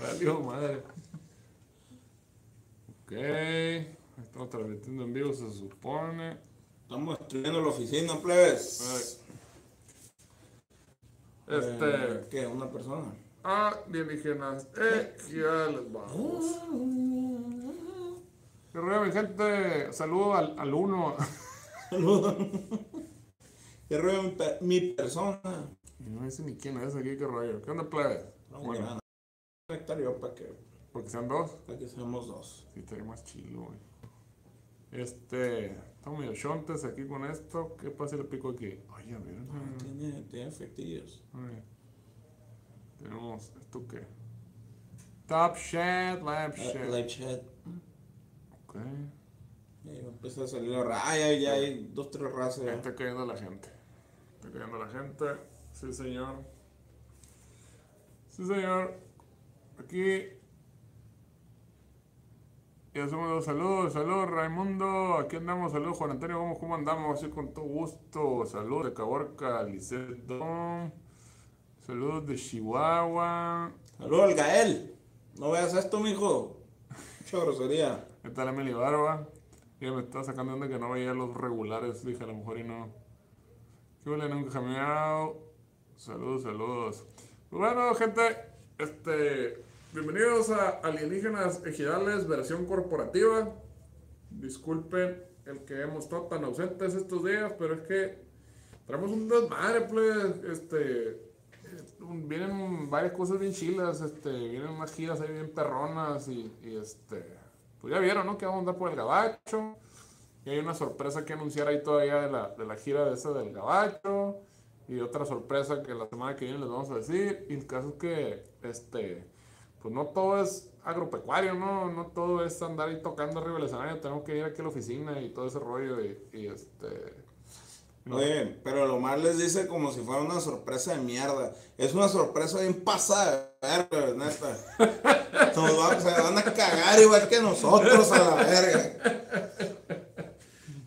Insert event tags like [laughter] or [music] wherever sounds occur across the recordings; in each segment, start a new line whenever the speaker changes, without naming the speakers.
Valió madre. Ok. Estamos transmitiendo en vivo, se supone.
Estamos destruyendo la oficina, plebes.
Este.
Eh, ¿Qué? ¿Una persona?
Alienígenas. Eh, ya les vamos. ¿Qué rollo, mi gente? Saludo al, al uno.
Saludos. ¿Qué rollo mi, pe- mi persona?
No sé ni quién es aquí, qué rollo. ¿Qué onda, plebe?
No,
Bueno,
yo para que,
porque sean dos.
para que seamos dos.
Sí, estaría más chilo, güey. Este. Estamos medio chontes aquí con esto. ¿Qué pasa si le pico aquí? Ay, a ver.
Ah, Tiene, tiene efectillos.
Ay. Tenemos. ¿Esto qué? Top Shed, Lab
Ah,
Shed.
Live chat.
Ok.
Y empieza a salir la raya y ya hay dos, tres razas.
Ahí está cayendo la gente. Está cayendo la gente. Sí, señor. Sí, señor. Aquí. Y hacemos los saludos. Saludos, Raimundo. Aquí andamos. Saludos, Juan Antonio. ¿Cómo, cómo andamos? Así con todo gusto. Saludos de Caborca, Lisset Don. Saludos de Chihuahua.
Saludos al Gael. No veas esto, mijo. Mucha grosería.
Está la Meli Barba. Ya me está sacando de que no veía los regulares. Dije, a lo mejor y no. ¿Qué huele? Nunca jameado. Saludos, saludos. Pues bueno, gente, este. Bienvenidos a Alienígenas Ejidales, versión corporativa. Disculpen el que hemos estado tan ausentes estos días, pero es que traemos un desmadre, pues. Este. Vienen varias cosas bien chilas, este, vienen unas giras ahí bien perronas y, y, este, pues ya vieron, ¿no? Que vamos a andar por el gabacho. Y hay una sorpresa que anunciar ahí todavía de la, de la gira de esa del gabacho. Y otra sorpresa que la semana que viene les vamos a decir. Y el caso es que, este, pues no todo es agropecuario, ¿no? No todo es andar ahí tocando arriba del escenario. Tenemos que ir aquí a la oficina y todo ese rollo. Y, y, este, no.
Oye, pero lo más les dice como si fuera una sorpresa de mierda. Es una sorpresa bien pasada verga, neta. [laughs] Nos va- se van a cagar igual que nosotros a la verga.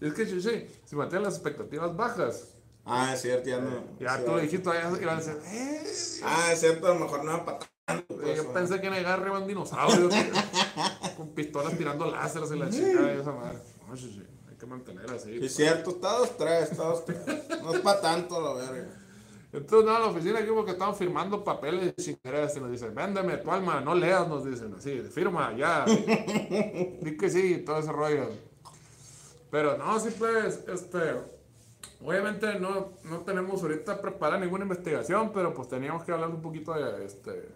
Es que, Chuchi, si mantienen las expectativas bajas,
Ah, es cierto, ya no.
ya
sí,
tú
ya.
dijiste, ya iban a decir, eh,
Ah, es cierto, a lo mejor no tanto. pues,
yo
ah.
pensé que en el arriba un dinosaurio con pistolas tirando láseres y la chica y esa madre. No, hay que mantener así.
Sí, es cierto, está dos, tres, está dos, tres. No es para tanto la verga.
Entonces, nada, a la oficina aquí porque estaban firmando papeles y chingaderas y nos dicen, véndeme tu alma, no leas, nos dicen así, firma, ya. [laughs] Di que sí, todo ese rollo. Pero no, sí, pues, este, obviamente no, no tenemos ahorita preparada ninguna investigación, pero pues teníamos que hablar un poquito de, este,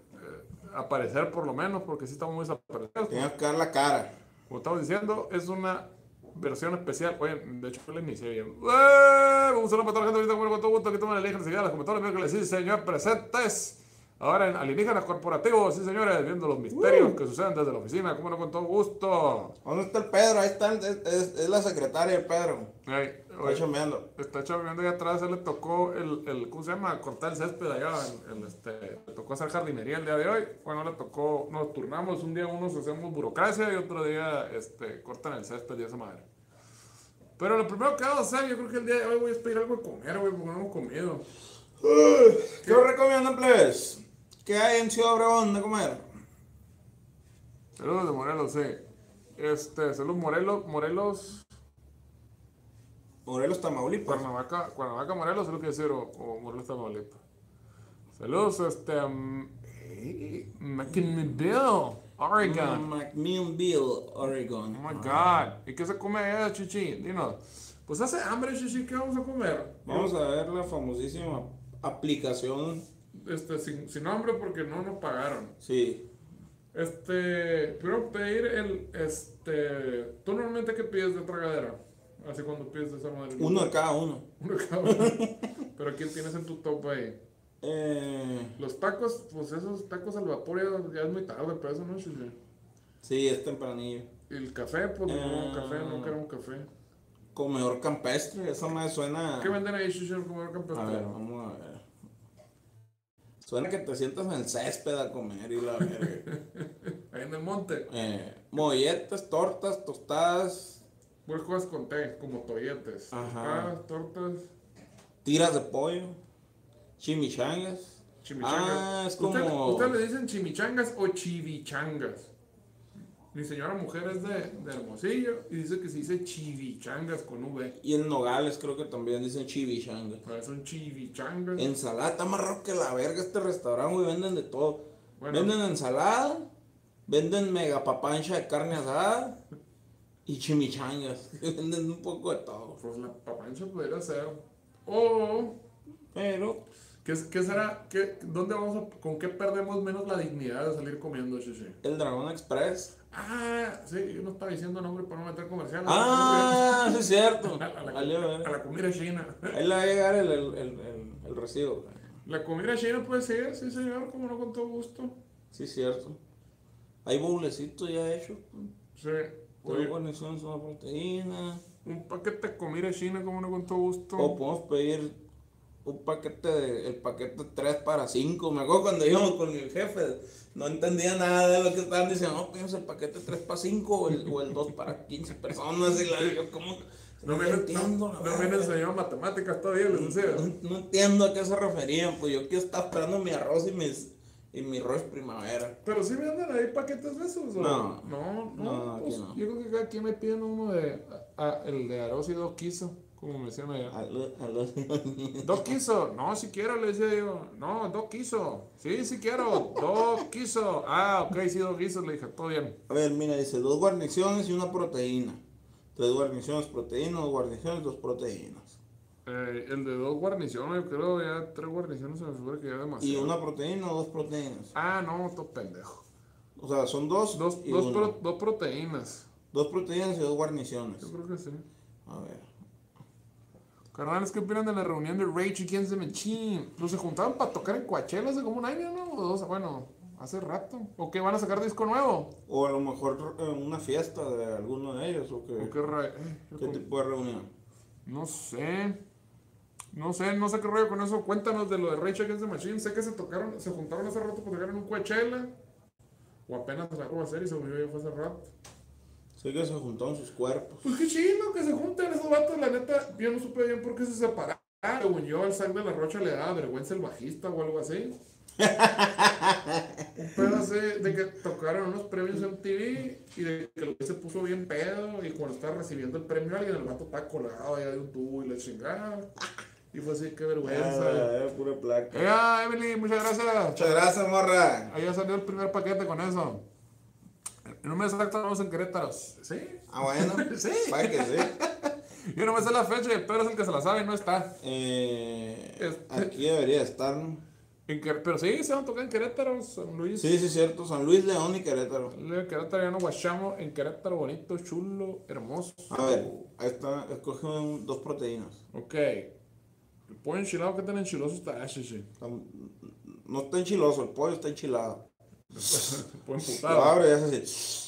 aparecer por lo menos, porque sí estamos muy desaparecidos.
Tenías que dar la cara.
Como estamos diciendo, es una versión especial. Oye, de hecho, la inicié bien. ¡Eh! A saludar para toda la gente ahorita con con todo gusto que toman el eje enseguida los comentarios miércoles. Sí, señor, presentes. Ahora en Alienígenas Corporativos, sí, señores, viendo los misterios que suceden desde la oficina. Como no, con todo gusto.
¿Dónde está el Pedro? Ahí está, es, es- es la secretaria de Pedro.
Ey,
Está chambeando.
está chaveando ahí atrás, él le tocó el, el, ¿cómo se llama? Cortar el césped allá, el, el, este, le tocó hacer jardinería el día de hoy, bueno, le tocó, nos turnamos, un día unos hacemos burocracia y otro día, este, cortan el césped y esa madre. Pero lo primero que vamos a hacer, yo creo que el día de hoy voy a pedir algo de comer, güey, porque no hemos comido.
¿Qué os recomiendan, plebes? ¿Qué hay en Ciudad Obregón de comer?
Saludos de Morelos, sí. Este, saludos Morelos, Morelos,
Morelos, Tamaulipas.
Cuernavaca, Cuernavaca, Morelos, es lo que decir, o, o Morelos, Tamaulipas. Saludos, este, um, eh, McMinnville, Oregon.
McMinnville, Oregon.
Oh my God. ¿Y qué se come allá, Chichi? Dinos. Pues hace hambre, Chichi, ¿qué vamos a comer?
Vamos a ver la famosísima aplicación.
Este, sin, sin nombre porque no nos pagaron.
Sí.
Este, quiero pedir el, este, ¿tú normalmente qué pides de tragadera? Así cuando pides esa madre.
Uno de cada uno. [laughs]
Uno de cada uno. Pero ¿quién tienes en tu top ahí?
Eh,
Los tacos, pues esos tacos al vapor ya, ya es muy tarde para eso, ¿no, Chichi?
sí, es tempranillo.
Y el café, pues no,
Eh.
café, no queremos café.
Comedor campestre, eso me suena.
¿Qué venden ahí, el comedor campestre?
A ver, vamos a ver. Suena que te sientas en el césped a comer y la verga. [laughs]
Ahí en el monte.
Eh, molletes, tortas, tostadas,
Pues cosas con té, como toyetes.
Ajá.
Tortas.
tiras de pollo, chimichangas.
Chimichangas.
Ah, es
¿Usted-
como-
¿Ustedes le dicen chimichangas o chivichangas? Mi señora mujer es de, de Hermosillo y dice que se dice chivichangas con V.
Y en Nogales creo que también dicen chimichanga.
Pero son chivichangas.
Ensalada, está más raro que la verga este restaurante, güey, venden de todo.
Bueno.
Venden ensalada, venden mega papancha de carne asada y chimichangas. [laughs] venden un poco de todo.
Pues la papancha pudiera ser. O,
Pero,
¿qué, qué será? ¿Qué, ¿Dónde vamos a, con qué perdemos menos la dignidad de salir comiendo, chichi?
el Dragón Express.
Ah, sí, yo no estaba diciendo nombre para no meter comercial.
Ah, [laughs] sí es cierto.
A la, a la- a la comida china.
Ahí le va a llegar el, el, el, el, recibo.
La comida china puede ser, sí señor, como no con todo gusto.
Sí cierto. Hay bowlecitos ya hechos.
Sí.
Todo proteína.
un paquete de comida china, como no con todo gusto.
O podemos pedir un paquete de, el paquete 3 para 5. Me acuerdo cuando íbamos con mi jefe, no entendía nada de lo que estaban diciendo. No, pedimos el paquete 3 para 5 o el, o el 2 para 15 personas. Y la yo, ¿cómo?
No
No,
me,
entiendo,
no, no me enseñado matemáticas todavía, les enseño.
No, no entiendo a qué se referían. Pues yo que estaba esperando mi arroz y mis y mi arroz primavera.
Pero sí venden ahí paquetes de esos, ¿o?
No.
No, no,
No,
pues,
no.
Yo creo que cada quien me piden uno de. ah, el de arroz y dos quiso, como me decían allá.
A a
Dos quiso, no, si quiero, le decía yo. No, dos quiso. Sí, si quiero, dos quiso. Ah, ok, sí, dos quiso, le dije, todo bien.
A ver, mira, dice dos guarniciones y una proteína. Tres guarniciones, proteínas, dos guarniciones, dos proteínas.
Eh, el de dos guarniciones, yo creo, ya tres guarniciones se me figura que ya demasiado.
Y una proteína o dos proteínas.
Ah, no, todo pendejo.
O sea, son dos.
Dos,
y
dos,
una.
pro- dos proteínas.
Dos proteínas y dos guarniciones.
Yo creo que sí.
A ver.
Carnales, ¿qué opinan de la reunión de Rage Against the Machine? Pues se juntaron para tocar en Coachella hace como un año, ¿no? O dos, bueno, hace rato. ¿O qué? ¿Van a sacar disco nuevo?
O a lo mejor eh, una fiesta de alguno de ellos. ¿O qué,
¿O qué ra- eh,
qué tipo de reunión?
No sé. No sé, no sé qué rollo con eso. Cuéntanos de lo de Rage Against the Machine. Sé que se tocaron, se juntaron hace rato para tocar en un Coachella. O apenas acabo de hacer y se unió ya fue hace rato.
Sé que se juntaron sus cuerpos.
Pues qué chido que se junten esos vatos, la neta. Yo no supe bien por qué se separaron. Según yo, al Zack de la Rocha le daba vergüenza el bajista o algo así. [laughs] Un pedo así de que tocaron unos premios en TV y de que se puso bien pedo y cuando estaba recibiendo el premio alguien, el vato estaba colgado allá de un tubo y le chingaba. Y fue así, qué vergüenza.
Ah, era pura placa.
¡Eh, Emily! Muchas gracias.
Muchas gracias, morra.
Ahí ya salió el primer paquete con eso. En un mes exacto vamos en Querétaro. ¿Sí?
Ah, bueno. [laughs]
Sí.
Vaya que sí.
Yo no me sé la fecha y el Pedro es el que se la sabe y no está.
Eh,
Este-
aquí debería estar, ¿no?
En Quer- pero sí, se van a tocar en Querétaro, San Luis.
Sí, sí, cierto. San Luis, León y Querétaro.
En Querétaro ya nos guachamos. En Querétaro, bonito, chulo, hermoso.
A ver, ahí está. Escoge un- dos proteínas.
Ok. El pollo enchilado, ¿qué tan enchiloso está? Ah, sí,
No está enchiloso, el pollo está enchilado. [laughs]
El pollo
Lo
emputado.
abre y hace así.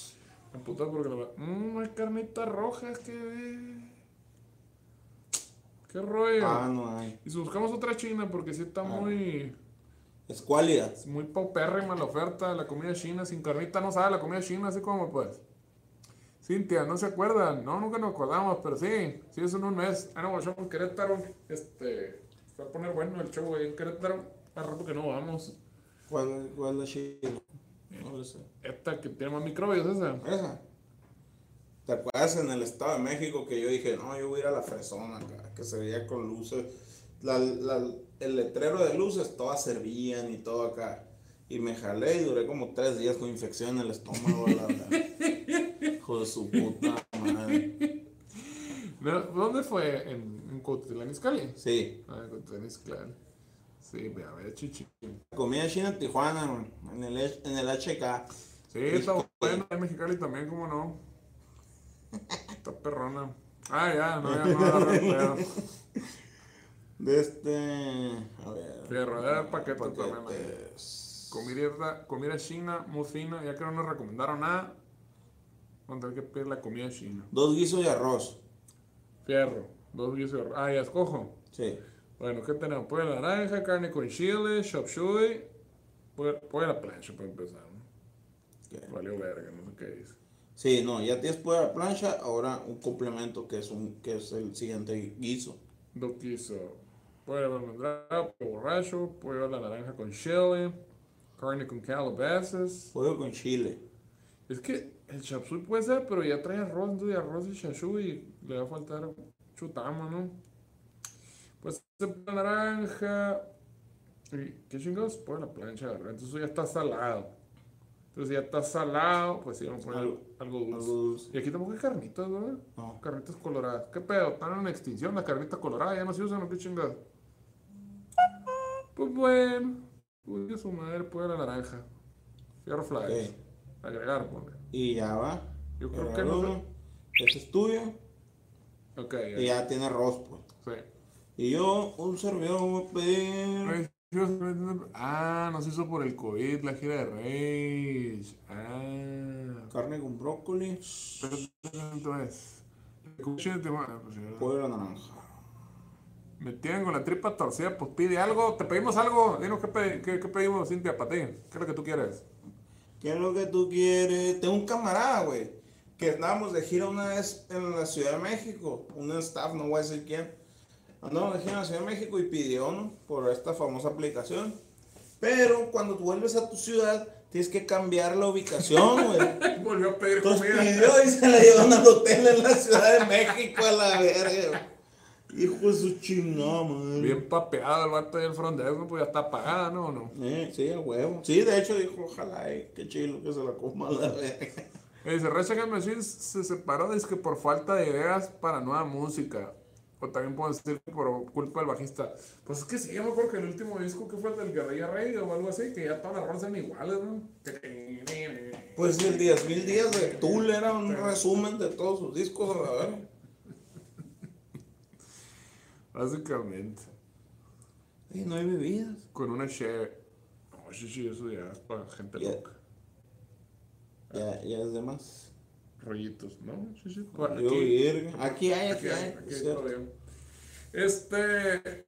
Emputado porque lo Mmm, hay carnitas rojas que. ¿Qué rollo?
Ah, no hay.
Y si buscamos otra china, porque sí está muy.
Es cuálida.
Es muy paupérrima la oferta de la comida china. Sin carnita no sabe la comida china, así como pues. Cintia, ¿no se acuerdan? No, nunca nos acordamos, pero sí. Sí, es en un mes. Ah, no, guachamos Querétaro. Este. Se va a poner bueno el show ahí en Querétaro. Hace rato que no vamos.
¿Cuál, cuál es la? No lo sé.
Esta que tiene más microbios, esa.
Esa. ¿Te acuerdas en el Estado de México que yo dije, no, yo voy a ir a la fresona que se veía con luces? La- la- el letrero de luces, todas servían y todo acá. Y me jalé y duré como tres días con infección en el estómago. la verdad. [laughs] Hijo de su puta madre. [laughs]
¿De- ¿Dónde fue? ¿En, en Cuautitlán Izcalli?
Sí.
Ah, en Cuautitlán Izcalli. Sí, ve a ver, chichi.
Comida china en Tijuana, man, en el, en el HK.
Sí, está bueno. En Mexicali también, ¿cómo no? [laughs] Está perrona. Ah, ya, no, ya no. [laughs]
De este. A ver.
Fierro, ya el paquete también. ahí.
paquetes.
Comida, comida china, muy fina. Ya que no nos recomendaron nada, vamos a tener que pedir la comida china.
Dos guisos y arroz.
Fierro, dos guisos. de arroz. Ah, ya escojo.
Sí.
Bueno, ¿qué tenemos? Pollo a la naranja, carne con chile, chop suey. Pollo, pollo a la plancha para empezar. ¿no?
¿Qué?
Valió verga, no sé qué dice.
Sí, no, ya tienes por la plancha, ahora un complemento que es un que es el siguiente guiso.
Dos quiso pollo almendrado, pollo borracho, pollo a la naranja con chile, carne con calabazas.
Pollo con chile.
Es que el chapsui puede ser, pero ya trae arroz, entonces arroz y chapsui y le va a faltar chutama, ¿no? Pues naranja. ¿Y qué chingados? A la plancha, ¿verdad? Entonces eso ya está salado. Entonces ya está salado, pues sí, vamos a poner algo, algo dulce.
Algo dulce.
Y aquí tampoco hay carnitas, ¿verdad?
No.
Carnitas coloradas. ¿Qué pedo? Están en extinción las carnitas coloradas, ya no se usan, ¿o qué chingados? Pues bueno, uy, su madre, a la naranja. Fierro flags.
Ok.
Agregar, ponle.
Y ya va.
Yo creo que no
uno. Ese es tuyo.
Ok,
Y ya tiene arroz, pues.
Sí.
Y yo, un servidor, voy a pedir.
Ah, no se hizo por el COVID, la gira de Rage. Ah.
Carne con brócoli.
Entonces. Pues,
Pollo la naranja.
Me tienen con la tripa torcida, pues pide algo. Te pedimos algo. Dinos qué, pe- qué- qué pedimos, Cintia, para ti. ¿Qué es lo que tú quieres?
¿Qué es lo que tú quieres? Tengo un camarada, güey, que andábamos de gira una vez en la Ciudad de México. Un staff, no voy a decir quién. Andábamos de gira en la Ciudad de México y pidió, ¿no? Por esta famosa aplicación. Pero cuando tú vuelves a tu ciudad, tienes que cambiar la ubicación, [laughs] güey.
Volvió a pedir
Entonces
comida.
pidió y se la llevaron al hotel en la Ciudad de México a la verga. Hijo de su chingada, madre.
Bien papeado el vato ahí el front desk, ¿no? Pues ya está apagada, ¿no? ¿O no?
Eh, sí, a huevo. Sí, de hecho dijo, ojalá, eh, qué chilo que se la coma la verga. [laughs]
Dice, Rage Against se separó es que por falta de ideas para nueva música. O también puedo decir que por culpa del bajista. Pues es que sí, yo me acuerdo que el último disco que fue el del Guerrilla Rey o algo así, que ya todas las rolas eran iguales, ¿no?
Pues el 10.000 días de Tool era un resumen de todos sus discos a la verga.
Básicamente.
Y no hay bebidas.
Con una share. No, sí, sí, eso ya es para gente
Ya.
loca.
Ya, ya es de más.
Rollitos, ¿no? Sí, sí. Aquí.
Aquí hay,
aquí
aquí
hay, aquí hay todavía. Este.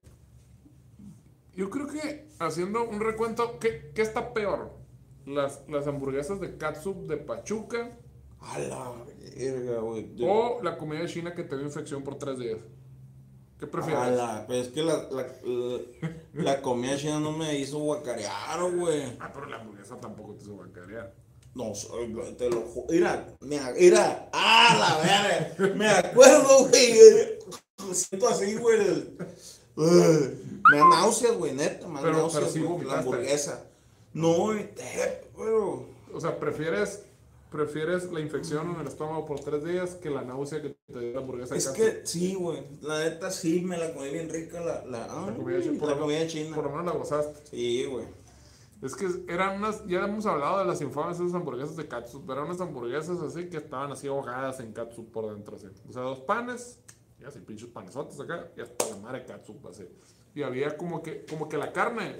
Yo creo que haciendo un recuento, ¿qué, qué está peor? Las, las hamburguesas de katsup de Pachuca
A la verga, güey.
O la comida china que te dio infección por tres días. ¿Qué prefieres?
A la, pues es que la, la, la, la comida china no me hizo guacarear, güey.
Ah, pero la hamburguesa tampoco te hizo bancarear.
No, te lo juro. Mira, mira, mira. Ah, la verga. Me acuerdo, güey. Me siento así, güey. Me da náuseas, güey, neta. Me da náuseas,
sí
la hamburguesa. No, güey, te- pero.
O sea, ¿prefieres, prefieres la infección en el estómago por tres días que la náusea que te dio la hamburguesa
Es que sí, güey. La neta sí me la comí bien rica la, la,
La
ay,
comida china, por
la comida china.
Por lo menos la gozaste.
Sí, güey.
Es que eran unas, ya hemos hablado de las infames esas hamburguesas de katsup, eran unas hamburguesas así que estaban así ahogadas en katsup por dentro, así. O sea, dos panes, y así pinches panesotes acá, y hasta la madre katsup, así. Y había como que, como que la carne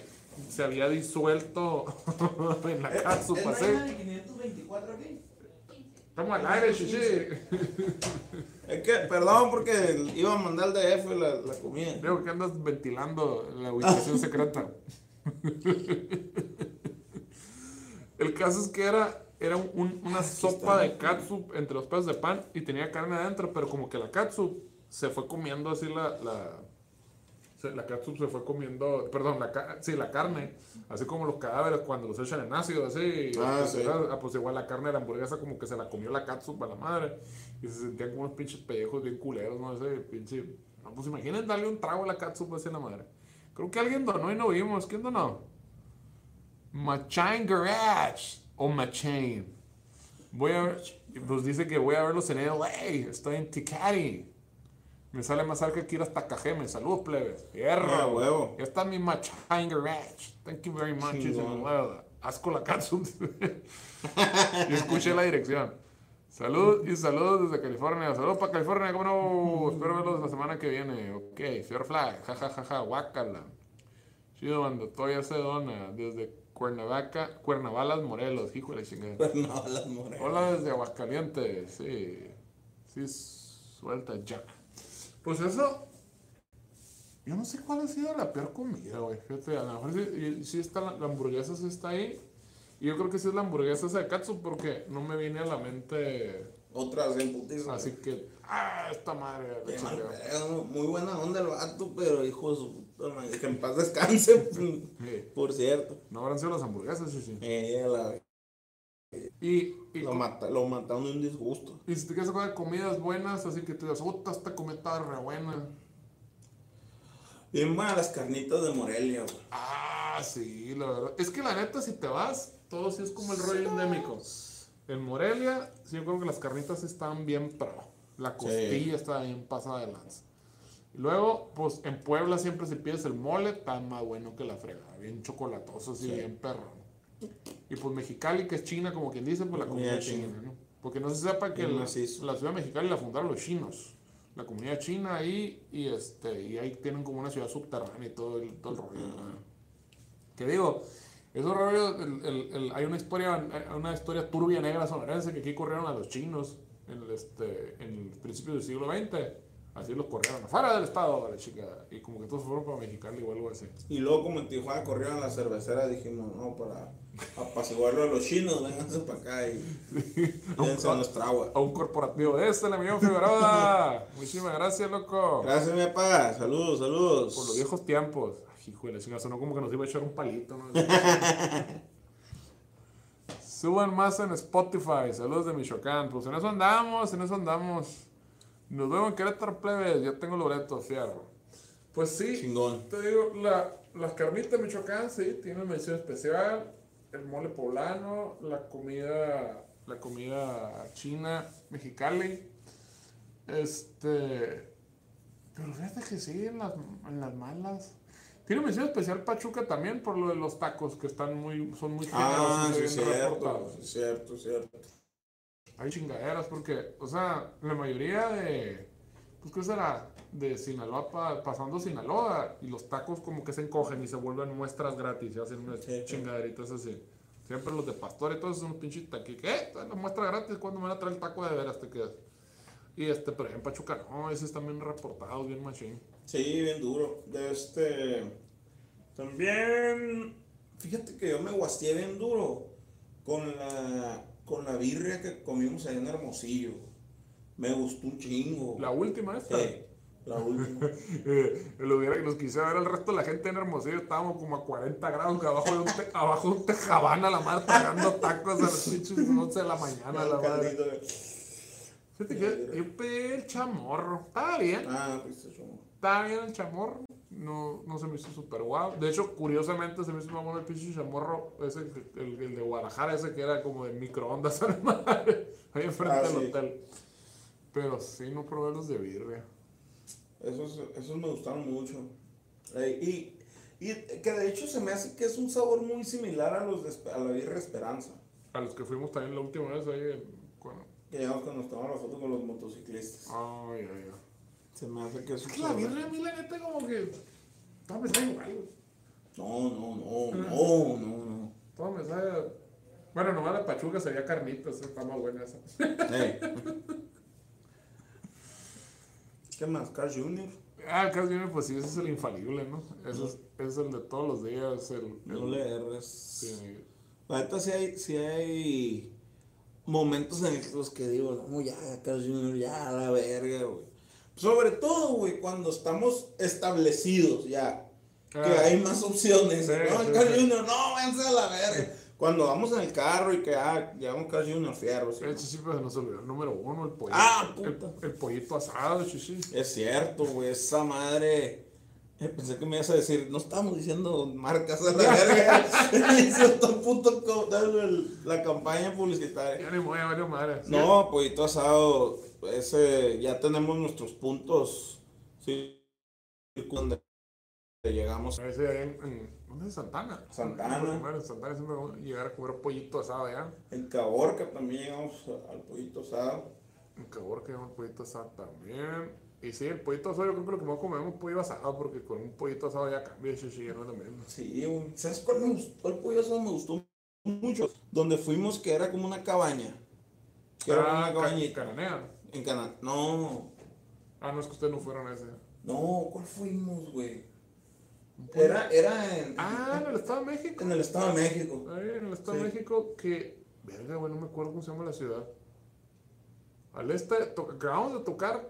se había disuelto [laughs] en la katsup, así.
de 524 aquí?
Estamos al aire, chichi.
Es que, perdón, porque iba a mandar al DF la, la comida.
Digo que andas ventilando la ubicación secreta. [laughs] El caso es que era, era un- una sopa de catsup entre los pedazos de pan y tenía carne adentro, pero como que la catsup se fue comiendo así la... la catsup se fue comiendo, perdón, la, sí, la carne, así como los cadáveres cuando los echan en ácido, así.
Ah,
pues,
sí.
era- ah, pues igual la carne de la hamburguesa como que se la comió la catsup a la madre y se sentían como unos pinches pellejos bien culeros, no sé, pinche... No, pues imaginen darle un trago a la catsup así a la madre. Creo que alguien donó y no vimos, ¿quién donó? Machain Garage o Machain. Voy a ver, pues dice que voy a verlos en LA, estoy en Ticari. Me sale más cerca que ir hasta Cajeme. Saludos, plebes. Fierro.
Ah, huevo.
Ya está mi Machain Garage. Thank you very much. Manuel. Asco la catsup. [laughs] y escuché la dirección. Salud y saludos desde California. Saludos para California, ¿cómo no? Espero verlos la semana que viene. Ok, Fair Flag, jajajaja, ja, ja, guácala. Chido, banda, todavía se dona. Desde Cuernavaca, Cuernavalas, Morelos, la chingada.
Pues no, las morenas.
Hola desde Aguascalientes, sí. Sí, suelta ya. Pues eso. Yo no sé cuál ha sido la peor comida, güey. Fíjate, a lo mejor sí, sí está la, la hamburguesa, sí está ahí. Y yo creo que sí es la hamburguesa esa de katsu porque no me viene a la mente
Otras en putiza.
Así que, ah, esta madre.
Qué mal
chingada.
pedo, Muy buena onda el vato, pero hijo de su puta madre, Que en paz descanse,
Sí.
por cierto.
No habrán sido las hamburguesas, sí, sí.
Eh, la-
Y, y,
lo, mata, lo mataron de un disgusto.
y si te quieres de comidas buenas, así que te digas, puta, esta comida está re buena.
Bien buenas las carnitas de Morelia, güey.
Ah, sí, la verdad. Es que la neta, si te vas, todo sí es como el rollo endémico. En Morelia, sí, yo creo que las carnitas están bien pro. La costilla está bien pasada de lanza. Y luego, pues en Puebla siempre si pides el mole, está más bueno que la fregada. Bien chocolatoso, así,
Sí.
bien perro. Y pues Mexicali, que es China, como quien dice, pues la Comida china,
china.
¿no? Porque no se sepa que la, la ciudad de Mexicali la fundaron los chinos. La comunidad china ahí, y este, y ahí tienen como una ciudad subterránea y todo el, todo el rollo. Que digo, esos rollos, el- el- el- hay una historia, una historia turbia negra sonorense que aquí corrieron a los chinos en el, este, en el principio del siglo XX. Así los corrieron afuera del estado, la chica. Y como que todos fueron para Mexicali o algo así.
Y luego como en Tijuana corrieron a la cervecera, dijimos, no, para apaciguarlo a los chinos, vénganse para acá y dense nuestra agua.
A un corporativo de este, el amigo Figueroa. [laughs] Muchísimas gracias, loco.
Gracias, mi papá. Saludos, saludos.
Por los viejos tiempos. Ay, hijo de la chingada, sonó como que nos iba a echar un palito, ¿no? [laughs] Suban más en Spotify. Saludos de Michoacán. Pues en eso andamos, en eso andamos. Nos vemos en Querétaro Plebes. Ya tengo Loreto, fierro. Pues sí,
Chingón.
te digo, la, las carnitas de Michoacán, sí, tienen mención especial. El mole poblano, la comida, la comida china, mexicali. Este. Pero fíjate que sí, en las, en las malas. Tiene mención especial Pachuca también por lo de los tacos, que están muy, son muy
Ah,
generosos y
sí, cierto. sí, Cierto, cierto.
Hay chingaderas porque, o sea, la mayoría de, pues qué será, de Sinaloa pa- pasando Sinaloa y los tacos como que se encogen y se vuelven muestras gratis y hacen unas
Sí, sí.
chingaderitas así. Siempre los de pastor y todos son pinches taquis. ¿Qué? La muestra gratis, cuando me van a traer el taco de veras te quedas? Y este, pero en Pachuca no, ese están bien reportados, bien machín.
Sí, bien duro. De este. También. Fíjate que yo me guasteé bien duro con la, con la birria que comimos allá en Hermosillo. Me gustó un chingo.
La última esta.
Sí, la última. [laughs]
Eh, lo hubiera, nos quisiera ver el resto de la gente en Hermosillo, estábamos como a 40 grados que abajo de un, te- abajo de un tejabán a la madre pagando tacos a las pinches 11 de la mañana, la madre. Fíjate que yo pedí el chamorro, estaba bien,
Ah, pues eso.
estaba bien el chamorro, no, no se me hizo súper guau. De hecho, curiosamente se me hizo más bueno el pinche chamorro, ese, el, el de Guadalajara, ese que era como de microondas, a la madre, ahí enfrente
Ah,
del
sí.
hotel. Pero sí, no probé los de birria.
Esos, esos me gustaron mucho. Eh, y, y que de hecho se me hace que es un sabor muy similar a los de, a la birria Esperanza.
A los que fuimos también la última vez ahí, cuando,
Que llegamos cuando nos tomamos la foto con los motociclistas.
Ay, ay, ay.
Se me hace que es
Es que la birria a mí la neta como que... Todo me sabe igual. güey.
No, no, no, no, no, no.
Todo me sabe... Bueno, nomás la pachuca sería carnitas, está más buena esa.
Ey. [laughs] ¿Qué más? Carl Jr.
Ah, el Carl Jr., pues sí, ese es el infalible, ¿no? Ese es, es el de todos los días, el... el-
No le erres.
sí.
Neta sí hay, sí hay momentos en los que digo, no, ya, Carl Jr., ya, la verga, güey. Sobre todo, güey, cuando estamos establecidos ya. Que
Ah.
hay más opciones.
Sí,
no,
sí,
Carl. Jr., no, váyanse a la verga. Cuando vamos en el carro y que, ah, llevamos Carl Jr. fierro. sí,
El chichi, pues se nos olvidó el número uno, el pollito.
Ah,
el,
puta.
el pollito asado, chichi.
Es cierto, güey, esa madre. eh, Pensé que me ibas a decir, no estamos diciendo marcas a la [laughs] verga. Puto co- el- la campaña publicitaria.
Ya ni voy a varios madres.
No, pollito asado, ese, ya tenemos nuestros puntos. Sí, donde llegamos.
En, ¿Dónde es Santana?
Santana.
Bueno, en Santana siempre vamos a llegar a comer pollito asado allá.
En Caborca también llegamos al pollito asado.
En Caborca llevamos pollito asado también. Y sí, el pollito asado yo creo que lo que más comemos es pollo asado, porque con un pollito asado ya cambia, chichi, ya no es lo mismo.
Sí, ¿sabes cuál me gustó? ¿Cuál pollo asado me gustó mucho? Donde fuimos que era como una cabaña. Que era
Ah,
una
ca-
cabañita.
Cananea.
En Canadá. No,
Ah, no, es que ustedes no fueron a ese.
no, ¿cuál fuimos, güey? Era, era en,
Ah, en el Estado de México.
en el Estado de México.
Ahí en el Estado
Sí.
de México que... Verga, güey, no me acuerdo cómo se llama la ciudad. Al este, to- acabamos de tocar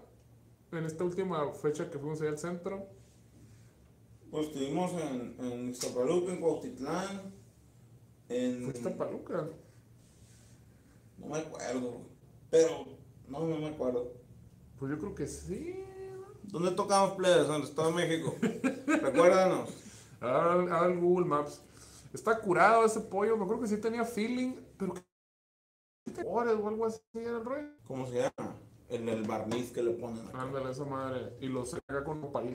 en esta última fecha que fuimos allá al centro.
Pues estuvimos en, en Ixtapaluca, en Cuautitlán, en...
Fuiste a Paluca.
No me acuerdo, güey. Pero, no, no me acuerdo.
Pues yo creo que sí.
¿Dónde tocamos plebes? En el Estado de México. Recuérdanos.
El Google Maps. Está curado ese pollo. Me acuerdo que sí tenía feeling, pero que. O algo así era el rollo.
¿Cómo se llama? El, el barniz que le ponen acá.
Ándale, esa madre. Y lo saca con palito.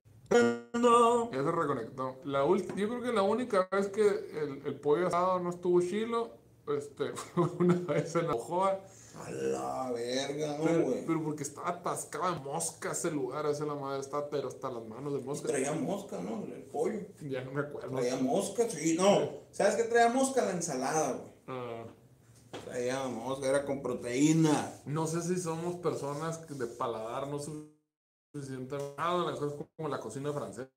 No.
Ya se reconectó. La ult- yo creo que la única vez que el, el pollo asado no estuvo chilo, este, [laughs] fue una vez en la Ojoa.
A la verga, no,
pero,
güey.
pero porque estaba atascado de moscas ese lugar, esa la madre está, pero hasta las manos de moscas.
Traía mosca, ¿no? El pollo.
Ya no me acuerdo.
Traía mosca, sí, no. ¿Sabes qué traía mosca? La ensalada, güey.
Ah,
Traía mosca, era con proteína.
no sé si somos personas de paladar no suficiente. Ah, la cosa es como la cocina francesa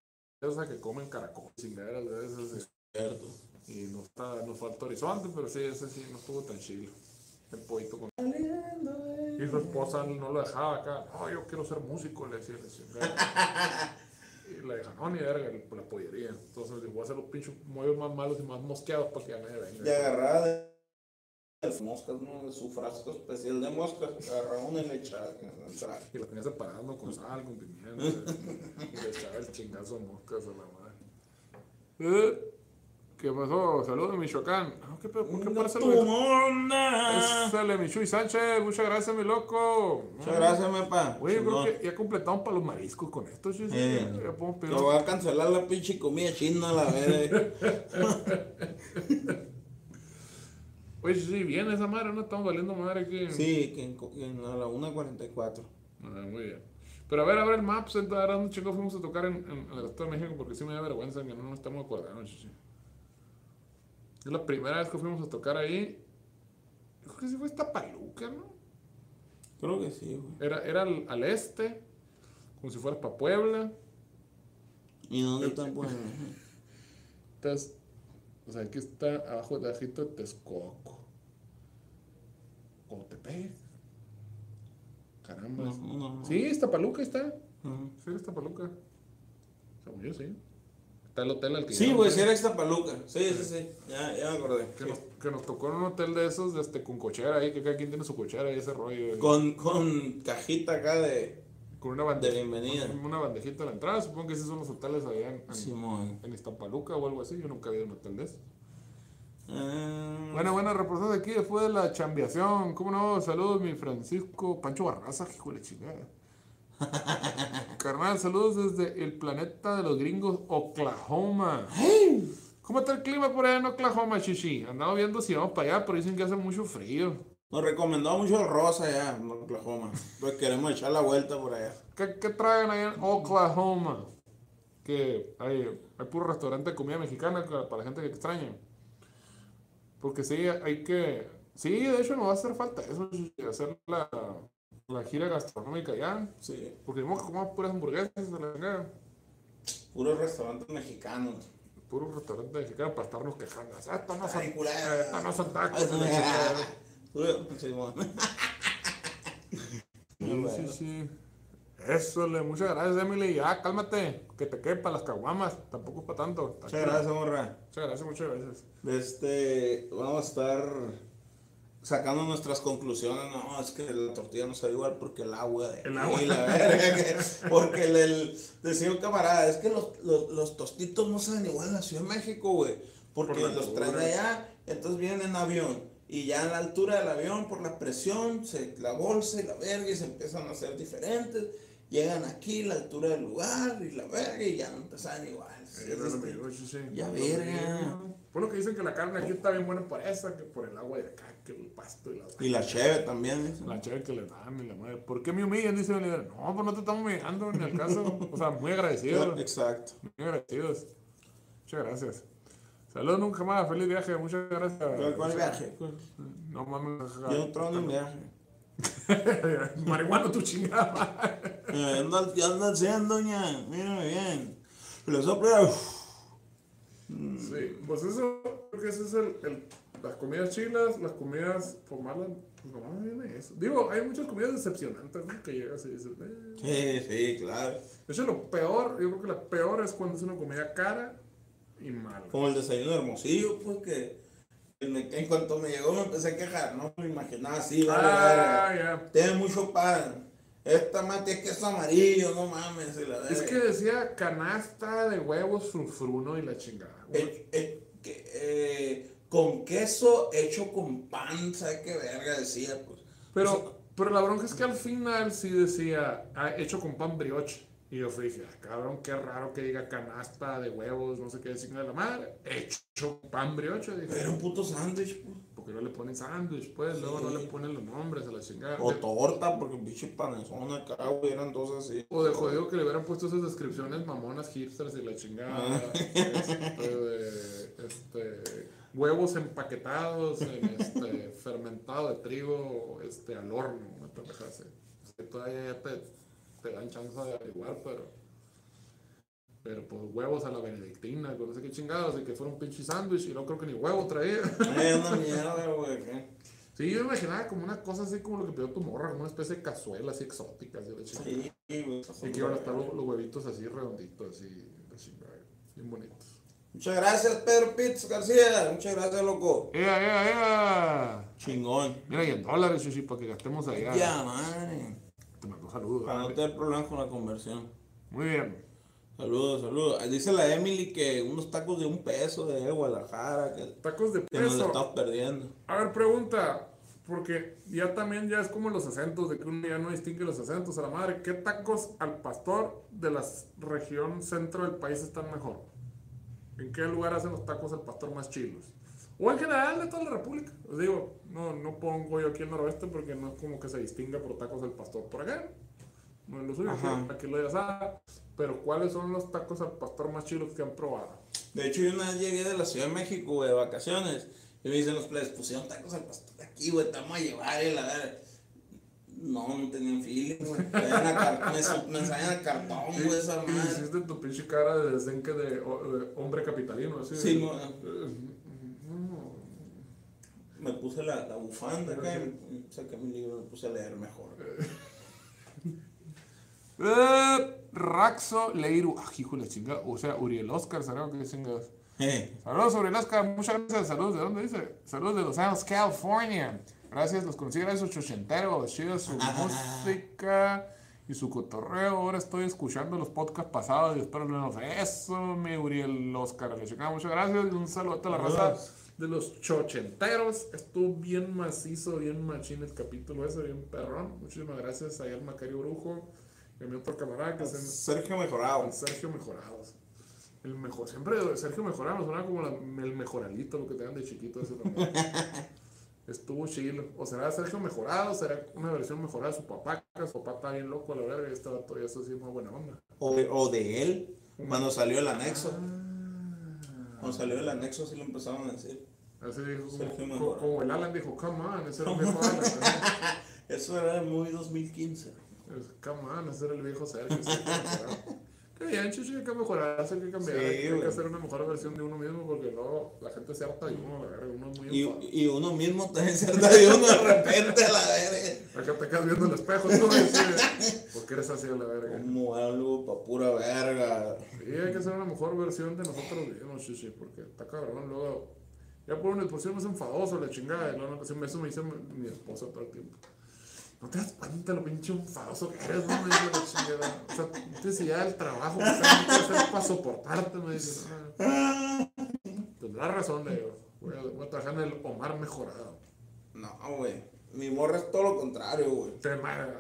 que comen caracol, chingaderas de esas.
Cierto.
Y no está, nos falta horizonte, pero sí, ese sí no estuvo tan chilo. El pollito con. Y su esposa no lo dejaba acá. No, yo quiero ser músico, le decía. Le decía [laughs] y le dijo, no, ni verga, la pollería. Entonces, voy a hacer los pinches mollos más malos y más mosqueados para que ya nadie venga.
Y agarraba de las moscas, ¿no? De su frasco especial de moscas. Agarraba una y le echaba.
Y lo tenía separando con sal, con pimienta. y le echaba el chingazo de moscas a la madre. [laughs] ¿Qué pasó? Saludos de Michoacán. Ah, ¿Qué pedo? ¿Por qué parece
tu
el
onda!
Sale mi Chuy Sánchez, muchas gracias, mi loco.
Muchas gracias, mepa.
Oye, yo creo que ya completamos para los mariscos con esto, sí, sí.
Eh.
Ya podemos pedir-
Lo voy a cancelar la pinche comida china, la verga. [laughs]
Oye, sí, bien esa madre, no estamos valiendo madre aquí.
Sí, que en, en a la 1.44.
Ah, muy bien. Pero a ver, a ver el Maps, entonces, ahora dónde chicos fuimos a tocar en, en- en el Estado de México, porque sí me da vergüenza que no nos estamos acordando, chichi. Es la primera vez que fuimos a tocar ahí. Yo creo que sí fue esta paluca, ¿no?
Creo que sí, güey.
Era, era al, al este, como si fueras para Puebla.
¿Y dónde están pues?
Entonces, o sea, aquí está abajo de ajito de Texcoco. Cotepec. Caramba.
No, no, no.
Sí, esta paluca está. Sí, esta paluca. Según yo, sí. El hotel al que
Sí, güey,
¿eh?
sí era Ixtapaluca. Sí, sí, sí. Ya, ya me acordé.
Que,
Sí.
nos, que nos tocó en un hotel de esos, de este, con cochera ahí, que cada quien tiene su cochera y ese rollo.
Con, con cajita acá de,
con una
de
bandeja.
bienvenida.
Una bandejita a la entrada. Supongo que esos son los hoteles allá en, en,
Simón.
en Iztapaluca o algo así. Yo nunca había ido a un hotel de esos.
Ah,
Bueno, bueno, reportando aquí después de la chambeación. ¿Cómo no? Saludos, mi Francisco Pancho Barraza, hijo de la chingada. [laughs] Carnal, saludos desde el planeta de los gringos, Oklahoma. ¿Cómo está el clima por allá en Oklahoma, chichi? Andamos viendo si vamos para allá, pero dicen que hace mucho frío.
Nos recomendó mucho Rosa allá en Oklahoma. Pues queremos echar la vuelta por allá.
¿Qué, qué traen allá en Oklahoma? Que hay, hay puro restaurante de comida mexicana para la gente que extraña. Porque sí, hay que... Sí, de hecho nos va a hacer falta eso, hacer la, la gira gastronómica allá.
Sí.
Porque vamos a comer puras hamburguesas.
Puros restaurantes mexicanos.
puro restaurante mexicano para estarnos quejando. Ah, Esto no son,
Ay, culero.
eh, esto no son tacos. Sí, sí. Eso, le, muchas gracias, Emily. Ya, cálmate, que te quepa las caguamas. Tampoco es para tanto.
Muchas gracias, morra.
Muchas gracias, muchas gracias.
Este, vamos a estar sacando nuestras conclusiones. No, es que la tortilla no sabe igual porque el agua de
El agua.
y la verga, que- porque el, el- decía un camarada, es que los, los, los tostitos no saben igual en la Ciudad de México, güey. Porque
Por
los traen de allá, entonces vienen en avión. Y ya a la altura del avión, por la presión, se, la bolsa y la verga, y se empiezan a hacer diferentes. Llegan aquí, la altura del lugar, y la verga, y ya no te saben igual.
Sí.
Ya, verga.
Por lo que dicen que la carne aquí está bien buena por esa, que por el agua de acá, que el pasto y la...
Y la cheve también. ¿eh?
La chévere que le dan y la madre. ¿Por qué me humillan? Dice el líder. No, pues no te estamos humillando ni al caso. O sea, muy agradecidos. [laughs]
Exacto.
Muy agradecidos. Muchas gracias. Saludos nunca más. Feliz viaje. Muchas gracias.
¿Cuál, cuál viaje?
No mames.
Yo no traigo ni viaje. [laughs]
Marihuana tu chingada.
Anda, ¿Qué anda haciendo, doña? Mírame bien. Le sopla.
Sí, pues eso, creo que ese es el, el las comidas chilas, las comidas malas, pues nomás viene eso. Digo, hay muchas comidas decepcionantes, ¿no? Que llegas y dices, eh.
Sí, sí, claro.
De hecho, lo peor, yo creo que la peor es cuando es una comida cara y mala.
Como el desayuno de hermosillo, pues que en, cuanto me llegó me empecé a quejar, no me imaginaba así, vale,
Ah, ya.
Tiene mucho pan. Esta mate es queso amarillo, no mames. la
Es que decía canasta de huevos frufruno y la chingada.
Eh, eh, que, eh, con queso hecho con pan, ¿sabes qué verga decía? Pues.
Pero, pero la bronca es que al final sí decía, ah, hecho con pan brioche. Y yo fui, dije, ah, cabrón, qué raro que diga canasta de huevos, no sé qué signo de la madre. Hecho pan brioche. Dije,
Era un puto sándwich, pues.
¿por qué no le ponen sándwich? Pues luego no le ponen los nombres a la chingada.
O torta, porque pinche panezón acá, güey, eran dos así.
O de jodido que le hubieran puesto esas descripciones mamonas hipsters y la chingada.
Ah.
Este, de, este, huevos empaquetados en este, fermentado de trigo este, al horno. O sea, todavía ya te, te dan chance de averiguar, pero. Pero pues huevos a la benedictina, con no sé qué chingados, y que fuera un pinche sándwich, y no creo que ni huevo traía.
Ay, una mierda, güey.
Sí, yo imaginaba como una cosa así como lo que pidió tu morra, como una especie de cazuela así exótica, así de chingada.
Sí, güey.
Y que iban a estar los, los huevitos así redonditos, así, así, bien bonitos.
Muchas gracias, Pedro Pitts García. Muchas gracias, loco.
¡Ea, ea, ea!
Chingón.
Mira, y en dólares, Chuchi, para que gastemos allá.
Ya, madre.
Te mando saludos.
Para no tener problemas con la conversión.
Muy bien.
Saludos, saludos. Dice la Emily que unos tacos de un peso de Guadalajara, que,
Tacos de
que nos
peso.
estamos perdiendo.
A ver, pregunta. Porque ya también ya es como los acentos, de que uno ya no distingue los acentos a la madre. ¿Qué tacos al pastor de la región centro del país están mejor? ¿En qué lugar hacen los tacos al pastor más chilos? O en general de toda la república. Os digo, no, no pongo yo aquí el noroeste porque no es como que se distinga por tacos al pastor por acá. No es lo suyo, aquí- lo ya sabe. Pero ¿cuáles son los tacos al pastor más chilos que han probado?
De hecho, yo una vez llegué de la Ciudad de México, güey, de vacaciones. Y me dicen los players, pusieron tacos al pastor aquí, güey, te vamos a llevar, y la verdad. No, no tenían feeling, güey. Me ensayan a cartón, güey, esa madre.
hiciste tu pinche cara de desdén que de, de hombre capitalino, así.
Sí,
de-
no.
Eh, no.
Me puse la, la bufanda acá y saqué mi libro y me puse a leer mejor. [laughs]
Eh, Raxo Leiru. Ah, hijo de la chinga. O sea, Uriel Oscar, ¿sabes qué chingas?
Eh,
Saludos, Uriel Oscar. Muchas gracias. Saludos. ¿De dónde dice? Saludos de Los Ángeles, California. Gracias, los conocí gracias a sus ochenteros. Chida su música y su cotorreo. Ahora estoy escuchando los podcasts pasados y espero menos eso, mi Uriel Oscar. Le chingada, muchas gracias y un saludo a la raza
Saludos.
De los chochenteros. Estuvo bien macizo, bien machín el capítulo ese, bien perrón. Muchísimas gracias a el Macario Brujo y a mi otro camarada que es el-
Sergio Mejorado.
Sergio Mejorados. El mejor, siempre Sergio Mejorados suena como la- el mejoralito, lo que te dan de chiquito. Ese también. [laughs] Estuvo chido. O será Sergio Mejorado, será una versión mejorada de su papá, que su papá está bien loco a la verga y vato ya eso sí es muy buena onda.
O, o de él, cuando salió el anexo.
Ah.
Cuando salió el anexo, sí lo empezaron a decir.
Así dijo, como, como, como el Alan dijo, come on, ese era el viejo Alan. ¿no? [laughs]
Eso era muy 2015.
Es, Come on, ese era el viejo Sergio. Qué bien, chichi, hay que mejorarse, hay que cambiar,
Sí,
hay que hacer una mejor versión de uno mismo porque luego la gente se harta de uno, la verga, uno es muy
Y, y uno mismo también se anda de uno de repente a la verga.
Acá te quedas viendo el espejo, tú ¿por qué eres así a la verga?
Como algo pa' pura verga.
Y hay que hacer una mejor versión de nosotros mismos, chichi, porque está cabrón, luego, ya por una sí más enfadoso, la chingada, luego no, eso me dice mi, esposa todo el tiempo. No te das cuenta lo pinche enfadoso que eres, no me dice la chingada. O sea, idea del trabajo que hacer para soportarte, me dice. Ah, Tendrás razón, le digo. Voy a, voy a trabajar en el Omar mejorado.
No, güey. Mi morra es todo lo contrario, güey.
Te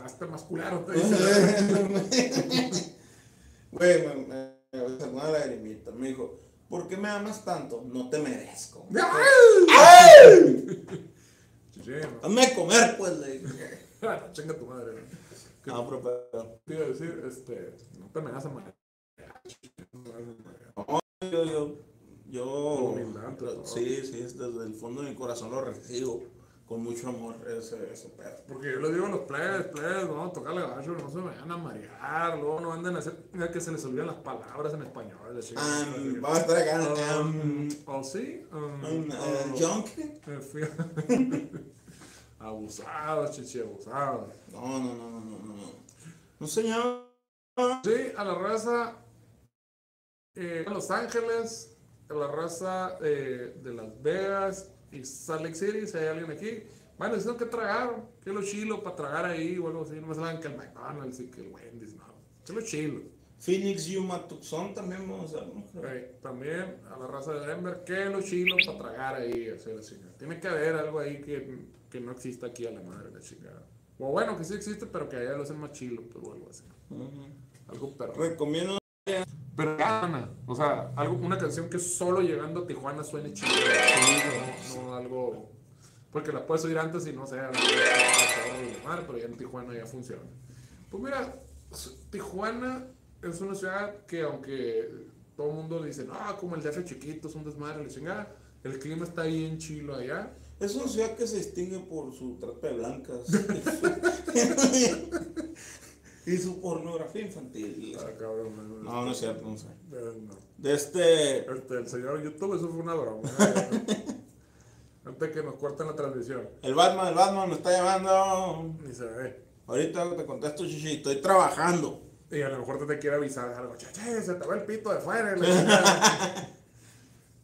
hazte más culero, te dice. [laughs]
Güey, me, me, me sacó una lagrimita. Me dijo, ¿por qué me amas tanto? No te merezco. Hazme comer, pues, le dije.
Ah, Chinga tu madre. ¿Qué
No, pero, pero,
te iba a decir? Este, no te me madre.
no, yo, yo, yo, sí, sí, es desde el fondo de mi corazón lo recibo con mucho amor ese, ese pedo.
Porque yo les digo a los players, players, no, tocarle gacho, no se me vayan a marear, luego no anden a hacer, mira que se les olvidan las palabras en español.
Um, vamos a estar acá.
Um,
Um,
¿Oh, sí? [laughs] Abusados, chichi, abusados.
No, no, no, no, no, no. No, señor.
Sí, a la raza eh, Los Ángeles, a la raza eh, de Las Vegas y Salt City, si hay alguien aquí. Bueno, diciendo que tragaron, que lo chilo para tragar ahí o algo así. No me salgan que el McDonald's y que el Wendy's, no. Que lo chilo.
Phoenix, Yuma, Tucson también vamos a.
Eh, también a la raza de Denver, que lo chilo para tragar ahí, así la chingada. Tiene que haber algo ahí que, que no exista aquí a la madre, la chingada. O bueno, que sí existe, pero que allá lo hacen más chilo, pero algo así.
Ujú.
Algo perro.
Recomiendo.
Pero Tijuana, o sea, algo, una canción que solo llegando a Tijuana suene chido. No, no algo. Porque la puedes oír antes y no sé, pero ya en Tijuana ya funciona. Pues mira, Tijuana es una ciudad que aunque todo el mundo dice, no, como el DF chiquito, es un desmadre, la chingada, el clima está bien chilo allá.
Es una ciudad que se distingue por su trata de blancas. [laughs] [laughs] y su pornografía infantil.
Ah, cabrón,
No, no es cierto, no sé.
No.
De este.
Este, el señor YouTube, eso fue una broma. [laughs] Antes que nos corten la transmisión.
El Batman, el Batman me está llamando.
Ni se ve.
Ahorita te contesto, chichi. Estoy trabajando.
Y a lo mejor te, te quiere avisar algo. Che, che, se te va el pito de fuera. [laughs]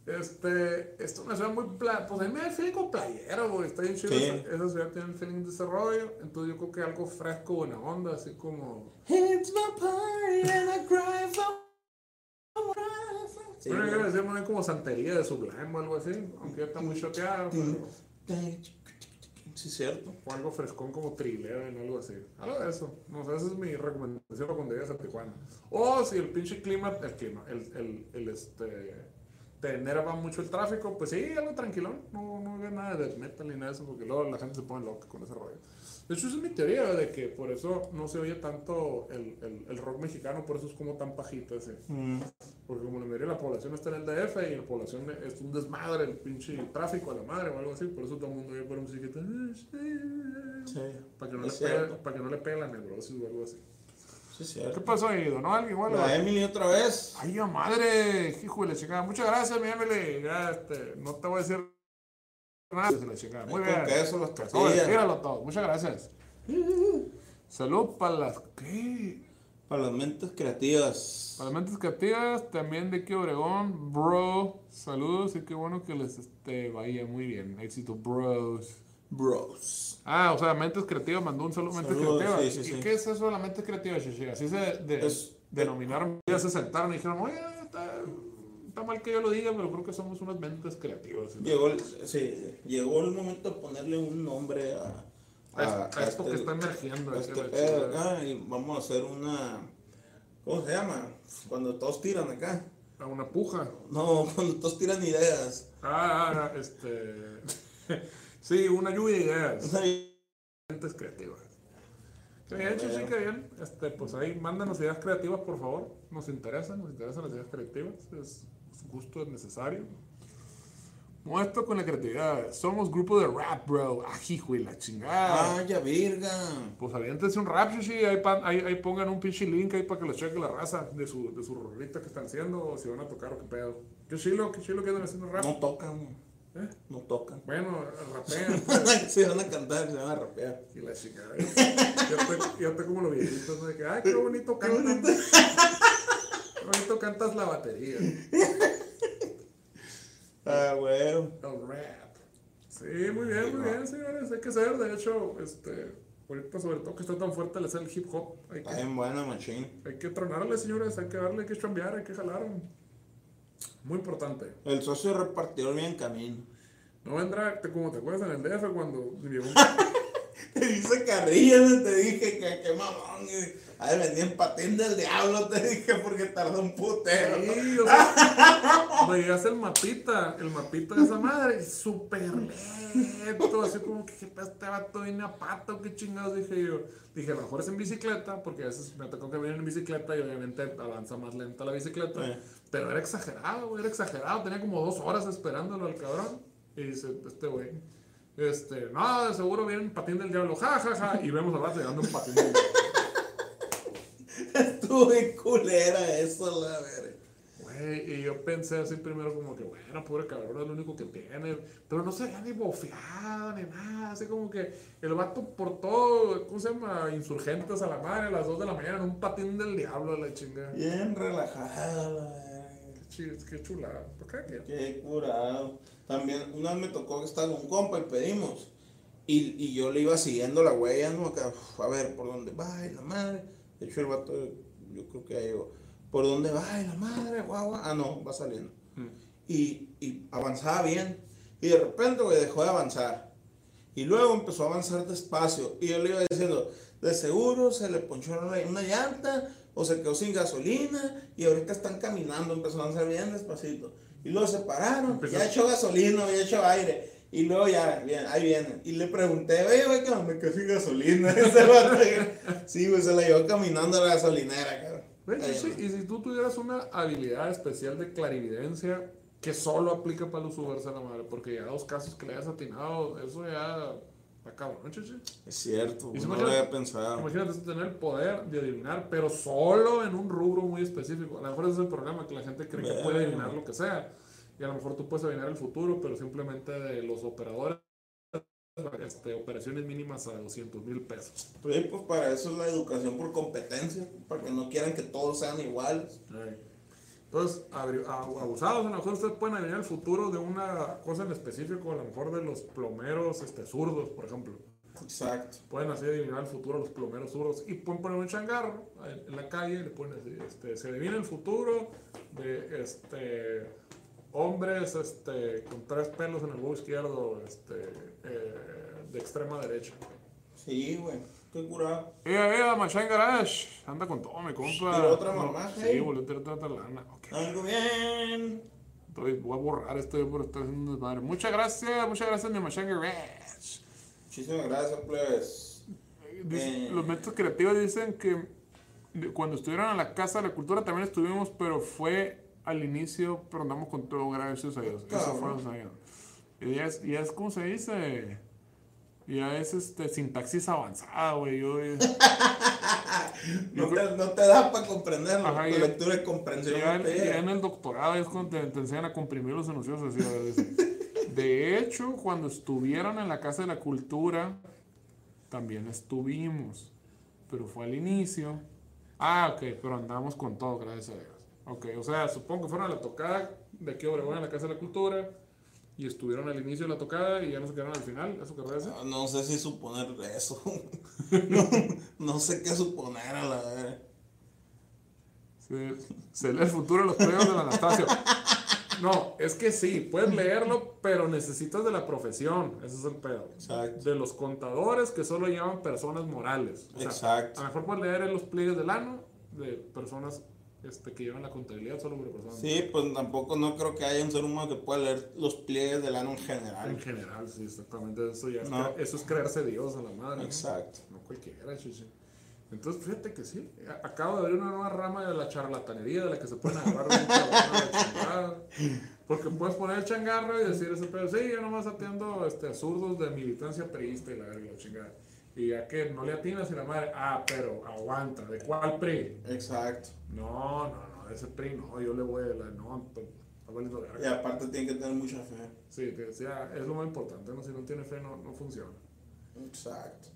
este, es una ciudad muy. Pla pues a mí me da el feeling como playero, güey. Está bien chido.
Sí.
Esa, esa ciudad tiene el feeling de desarrollo. Entonces yo creo que algo fresco, buena onda, así como.
It's my party and I cry for. Sí,
bueno, yo le decía poner como santería de sublime o algo así. Aunque ya está muy choqueado. Pero,
Sí, cierto.
o algo frescón como trilero o algo así. Algo de eso. No sé, esa es mi recomendación para cuando llegues a Tijuana. O si el pinche clima, el clima, el, el, el este, te enerva mucho el tráfico, pues sí, algo tranquilón. No, no hagas nada de metal ni nada de eso, porque luego la gente se pone loca con ese rollo. De hecho, esa es mi teoría de que por eso no se oye tanto el, el, el rock mexicano, por eso es como tan pajito ese.
Mm.
Porque como la mayoría de la población está en el DF y la población es un desmadre, el pinche tráfico a la madre o algo así, por eso todo el mundo oye por musiquita.
Sí.
Para que, no le pegue, para que no le pegue la neurosis o algo así.
Sí,
¿Qué pasó ahí, alguien? Bueno,
La Emily otra vez.
Ay, ya madre, hijo de la chingada. Muchas gracias, mi Emily. Ya, este, no te voy a decir nada la chingada. Muy bien.
queso,
todo. Muchas gracias. Salud para las. ¿Qué?
Para las mentes creativas.
Para las mentes creativas, también de que Obregón, bro. Saludos y qué bueno que les este, vaya muy bien. Éxito, bros.
Bros.
Ah, o sea, Mentes Creativas mandó un saludo a Mentes
Saludos,
Creativas.
sí, sí,
¿Y
sí.
qué es eso de la Mente Creativa, Shishi? Así se de,
Es-
denominaron. Ya se sentaron y dijeron, oye, está, está mal que yo lo diga, pero creo que somos unas mentes creativas.
Llegó el, sí, llegó el momento de ponerle un nombre a,
A, a esto que está emergiendo. aquí,
este
la
pedo
chingada.
acá y vamos a hacer una. ¿Cómo se llama? Cuando todos tiran acá.
A una puja.
No, [laughs] cuando todos tiran ideas.
Ah, ah, este. [laughs] sí, una lluvia de ideas.
Una-
Mentes creativas. Que bien, Shishi, que bien. Este, pues ahí, mándanos ideas creativas, por favor. Nos interesan, nos interesan las ideas creativas. Es, justo, es necesario. Muestro con la creatividad. Somos grupo de rap, bro. Ah, hijo y la chingada.
¡Ah, ya virga!
Pues aviéntense un rap, sí, ahí, pan- ahí, ahí pongan un pinche link ahí para que lo cheque la raza de su, de su rolita que están haciendo o si van a tocar o qué pedo. Qué chilo, qué chilo que andan haciendo rap.
No tocan.
¿Eh?
No tocan.
Bueno, rapean, [laughs] pues,
se van a cantar, se van a rapear.
y la chingada. Ya te, ya te como los viejitos, ¿no? De que, ay, qué bonito cantan. Qué bonito cantas la batería.
Ah, güey.
El rap. Sí, muy bien, muy bien, señores. Hay que ser, de hecho, este, ahorita sobre todo que está tan fuerte el hacer el hip hop. Hay
Está
que,
bien buena, machín.
hay que tronarle, señores. Hay que darle, hay que chambear, hay que jalar. Muy importante.
El socio repartidor bien camino.
No vendrá, como te acuerdas en el DF cuando [laughs]
Te dice carrilla, te dije que qué mamón. A ver, vendía en patín del diablo, te dije, porque tardó un putero.
Sí, o sea, [laughs] veías el mapita, el mapita de esa madre, súper lento, así como que "¿Qué pedo, este vato viene a pato, qué chingados, dije yo. Dije, a lo mejor es en bicicleta, porque a veces me tocó que vienen en bicicleta y obviamente avanza más lenta la bicicleta.
Eh.
Pero era exagerado, era exagerado, tenía como dos horas esperándolo al cabrón. Y dice, este güey, Este, no, seguro viene un patín del diablo, ja, ja, ja. Y vemos a vato llegando un patín del diablo.
Bien culera eso, la verga.
Güey, y yo pensé así primero como que, bueno, pobre cabrón, es lo único que tiene. Pero no se veía ni bofeado ni nada. Así como que el vato por todo, ¿cómo se llama? Insurgentes a la madre a las 2 de la mañana en un patín del diablo a la chingada.
Bien verga.
Qué, qué chulada. ¿Por qué? ¿Qué?
Curado. También una vez me tocó que estaba con un compa y pedimos. Y, y yo le iba siguiendo la huella, ¿no? Acá, a ver por dónde va y la madre. De hecho, el vato, yo creo que ya llegó. ¿Por dónde va y la madre? Guau, guau. Ah, no, va saliendo.
Mm.
Y, y avanzaba bien. Y de repente, güey, dejó de avanzar. Y luego empezó a avanzar despacio. Y yo le iba diciendo, de seguro se le ponchó una, una llanta o se quedó sin gasolina. Y ahorita están caminando, empezó a avanzar bien despacito. Y luego se pararon,
Empezó-
ya echó gasolina, ya echó aire. Y luego ya, bien, ahí vienen. Y le pregunté, oye, güey, que me quedé sin gasolina. [laughs] Ese vato, sí, güey, se la llevó caminando a la gasolinera, cabrón.
Güey, sí, Y si tú tuvieras una habilidad especial de clarividencia que solo aplica para los subers a la madre, porque ya dos casos que le hayas atinado, eso ya está cabrón, chichi.
Es cierto,
Y se
no lo había pensado.
Imagínate tener el poder de adivinar, pero solo en un rubro muy específico. A lo mejor ese es el problema, que la gente cree que puede adivinar lo que sea. Y a lo mejor tú puedes adivinar el futuro, pero simplemente de los operadores, este, operaciones mínimas a 200 mil pesos.
Pues, pues para eso es la educación por competencia, para que no quieran que todos sean iguales.
Entonces, a- abusados, a lo mejor ustedes pueden adivinar el futuro de una cosa en específico, a lo mejor de los plomeros este, zurdos, por ejemplo.
Exacto.
Pueden así adivinar el futuro de los plomeros zurdos y pueden poner un changarro en, en la calle y le ponen así, este, se adivina el futuro de este, hombres este, con tres pelos en el huevo izquierdo este, eh, de extrema derecha.
Sí, güey. Qué curado.
Ea, ea, Machine Garage, anda con todo, mi compa.
¿Tiró otra
No,
mamá,
Sí,
hey?
volvió a tirar otra lana. Ok.
Algo bien.
Estoy- voy a borrar esto por estar haciendo un desmadre. Muchas gracias, muchas gracias, mi Machine Garage.
Muchísimas gracias, plebes.
Dice-
Eh.
Los métodos creativos dicen que cuando estuvieron en la Casa de la Cultura también estuvimos, pero fue al inicio, pero andamos con todo, gracias a Dios. Eso fue gracias a Dios. Y ya es, ya es como se dice, ya es este, sintaxis avanzada, güey. Yo, eh, [laughs]
No te, no te da para comprenderlo.
Ajá,
tu lectura y comprensión
ya, ya en el doctorado es cuando te, te enseñan a comprimir los enunciados así. De hecho, cuando estuvieron en la Casa de la Cultura, también estuvimos. Pero fue al inicio. Ah, ok, pero andamos con todo, gracias a Dios. Ok, o sea, supongo que fueron a la tocada de aquí a Obregón en la Casa de la Cultura. Y estuvieron al inicio de la tocada y ya no se quedaron al final. ¿Eso querrás decir?
No, no sé si suponer eso. [laughs] no, no sé qué suponer a la verga.
Se, se lee el futuro de los premios del Anastasio. No, es que sí, puedes leerlo, pero necesitas de la profesión. Ese es el pedo.
Exacto.
De los contadores que solo llevan personas morales. O sea,
Exacto.
A lo mejor puedes leer en los pliegues del ano de personas este, que llevan la contabilidad solo por personas
Sí, pues tampoco no creo que haya un ser humano que pueda leer los pliegues del ano en
En
general.
general, sí, exactamente. Eso, ya es
No.
cre- eso es creerse Dios a la madre. ¿no?
Exacto.
No cualquiera, chichi. Entonces, fíjate que sí. a- Acabo de abrir una nueva rama de la charlatanería de la que se pueden agarrar a [laughs] chingada. Porque puedes poner el changarro y decir ese pedo. Sí, yo nomás atiendo este, zurdos de militancia periodista y la verga, la chingada. Y ya que no le atinas y la madre, ah, pero aguanta, ¿de cuál PRI?
Exacto.
No, no, no, ese PRI no, yo le voy a la. No, está valiendo verga.
Y aparte tiene que tener mucha fe.
Sí, te decía, es lo más importante, ¿no? Si no tiene fe, no, no funciona.
Exacto.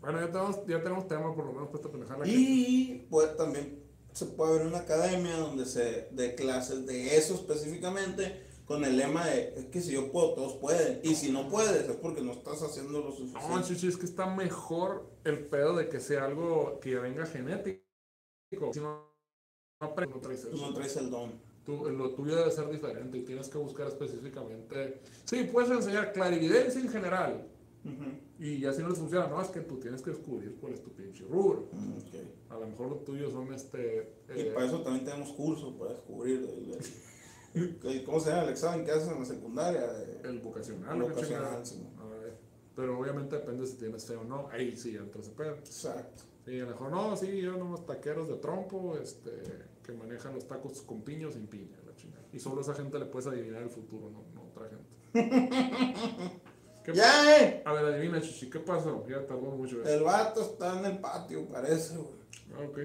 Bueno, ya tenemos, ya tenemos tema por lo menos para esta pendejada. que-
Y pues también se puede abrir una academia donde se dé clases de eso específicamente con el lema de es que si yo puedo, todos pueden. Y si no puedes es porque no estás haciendo lo
No,
suficiente.
chichi, es que está mejor el pedo de que sea algo que venga genético. Si no, no aprendes, no traes eso.
no traes el don.
Tú- lo tuyo debe ser diferente y tienes que buscar específicamente. Sí, puedes enseñar clarividencia en general. Y ya si no les funciona, no, es que tú tienes que descubrir cuál es tu pinche rubro.
Mm.
A lo mejor lo tuyo son este.
Y
eh,
para eso también tenemos cursos para descubrir. el- el- ¿Cómo se llama el examen que hacen en la secundaria?
el vocacional.
El vocacional, sí.
A ver, Pero obviamente depende si tienes fe o no. Ahí sí entra ese pedo.
Exacto.
Sí, a lo mejor no, sí, yo nomás taqueros de trompo, este, que manejan los tacos con piña o sin piña, la chingada. Y solo esa gente le puedes adivinar el futuro, no, no otra gente. [laughs] ¿Qué
Ya, eh.
A ver, adivina, Chichi, ¿qué pasó? Ya tardó mucho eso.
El vato está en el patio, parece, güey.
Ah, ok.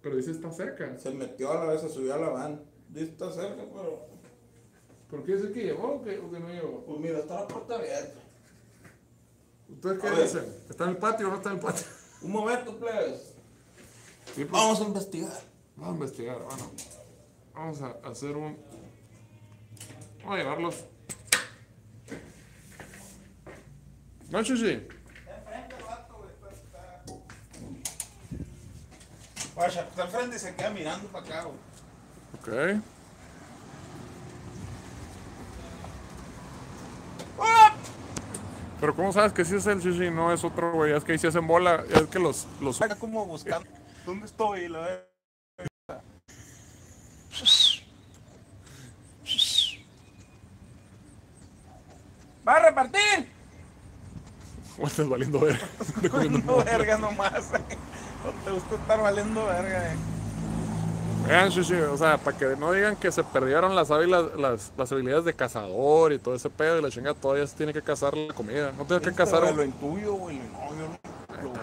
Pero dice está cerca.
Se metió a la vez, se subió a la van. Dice está cerca, pero.
¿Por qué dice que llegó o que, o que no llegó?
Pues mira, está la puerta abierta.
¿Ustedes qué dicen? ¿Está en el patio o no está en el patio?
Un momento, plebes.
Sí, pues,
Vamos a investigar.
Vamos a investigar, bueno. Vamos a hacer un. Vamos a llevarlos. ¿No, Chichi?
Enfrente el vato, güey. Está, está. Vaya, está enfrente y se queda mirando para acá, güey.
Ok. Pero ¿cómo sabes que sí es el Chichi y no es otro güey? Es que ahí se hacen bola. Es que los... los...
Acá como buscando. ¿Dónde estoy? La. ¡Va a repartir!
¿Cómo estás valiendo ver? [laughs]
No verga nomás. No te gusta estar valiendo verga, eh.
Vean, o sea, para que no digan que se perdieron las, hábilas- las, las habilidades de cazador y todo ese pedo y la chinga, todavía se tiene que cazar la comida. No tiene que cazar...
Lo intuyo, güey. No, yo no.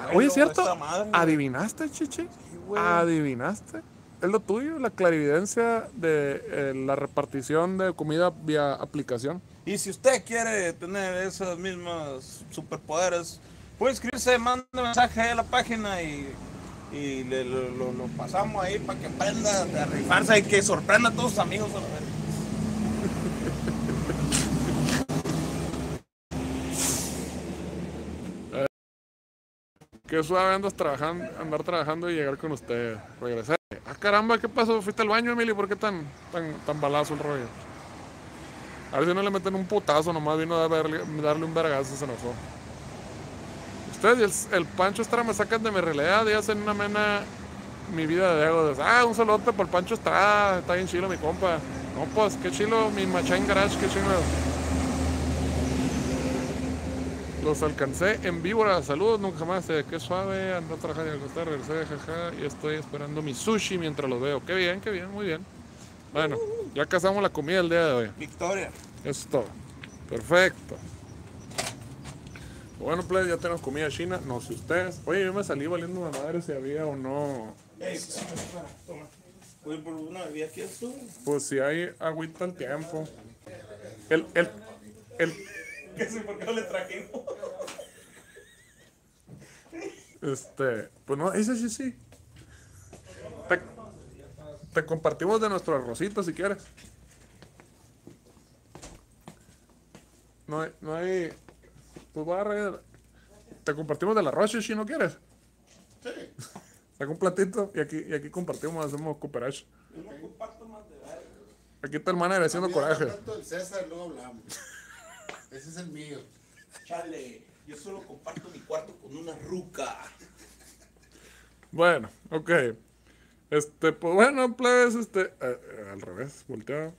Oye,
huelo,
¿es cierto?
madre.
¿Adivinaste, Chichi?
güey.
¿Adivinaste? Es lo tuyo, la clarividencia de eh, la repartición de comida vía aplicación.
Y si usted quiere tener esos mismos superpoderes, puede inscribirse, manda mensaje a la página y, y le, lo, pasamos ahí para que aprenda a rifarse y que sorprenda a todos sus amigos. a la verga.
Qué suave andas trabajando, andar trabajando y llegar con usted. Regresé. Ah, caramba, ¿qué pasó? ¿Fuiste al baño, Emily? ¿Por qué tan, tan, tan balazo el rollo? A ver si no le meten un putazo, nomás vino a darle, darle un vergazo, se enojó. Ustedes y el, el Pancho Estrada me sacan de mi realidad y hacen una mena mi vida de ego. Ah, un saludote por el Pancho Estrada, está bien chilo mi compa. No, pues, qué chilo, mi Machine Garage, qué chilo. Los alcancé en víbora, saludos, nunca jamás, eh, qué suave, ando trabajando en el costar, regresé, jaja, y estoy esperando mi sushi mientras los veo. Qué bien, qué bien, muy bien. Bueno, ya cazamos la comida el día de hoy.
Victoria.
Eso es todo. Perfecto. Bueno, pues ya tenemos comida china. No sé ustedes. Oye, yo me salí valiendo la madre si había o no.
Ey, espera, espera, toma. Voy por una bebida aquí tú.
Pues si hay agüita al tiempo. El, el, el,
¿Qué sé por qué no le trajimos?
este, pues no, ese sí, sí. Te, te compartimos de nuestro arrocito si quieres. No hay, no hay, pues va a. Te compartimos del arroz si no quieres.
Sí. [laughs]
Saca un platito y aquí, y aquí compartimos, hacemos cooperation.
Yo no comparto más de.
Aquí está el manager haciendo coraje.
tanto el César, luego hablamos. [laughs] Ese es el mío.
Chale, yo solo comparto mi cuarto con una ruca.
Bueno, ok. Este, pues bueno, plebes, este, eh, eh, al revés, volteado.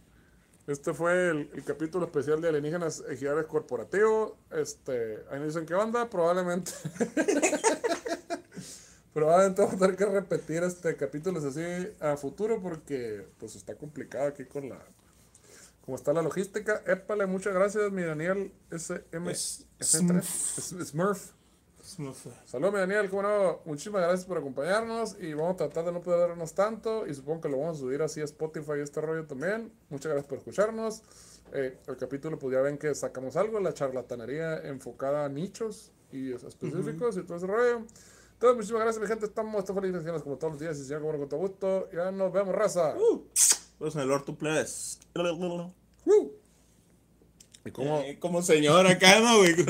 Este fue el, el capítulo especial de alienígenas ejidales corporativos. Este, ahí me dicen qué onda, probablemente. [laughs] probablemente vamos a tener que repetir este capítulos así a futuro porque pues está complicado aquí con la como está la logística. Épale, muchas gracias, mi Daniel SM
Es-
S3, S- Smurf. Saludos, mi Daniel, cómo no. Muchísimas gracias por acompañarnos y vamos a tratar de no perdernos tanto y supongo que lo vamos a subir así a Spotify y este rollo también. Muchas gracias por escucharnos. Eh, el capítulo, pues ya ven que sacamos algo, la charlatanería enfocada a nichos y específicos y todo ese rollo. Entonces, muchísimas gracias, mi gente. Estamos estas felicitaciones como todos los días y si como con todo gusto. Ya nos vemos, raza.
Pues en el orto plebes.
Uh.
Eh, como señor acá, ¿no, güey? [laughs]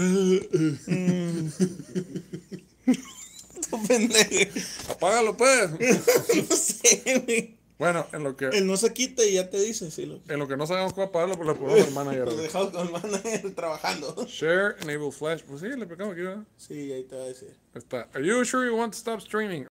Tu pendejo.
Apágalo, pues. [laughs]
No sé, güey.
bueno, en lo que,
Él no se quita y ya te dice, sí. Lo,
en lo que no sabemos cómo apagarlo, pues le ponemos al manager.
lo dejamos con el manager [laughs] trabajando.
Share, enable flash. Pues sí, le pegamos aquí, ¿verdad?
Sí, ahí te va a decir.
Está. Are you sure you want to stop streaming?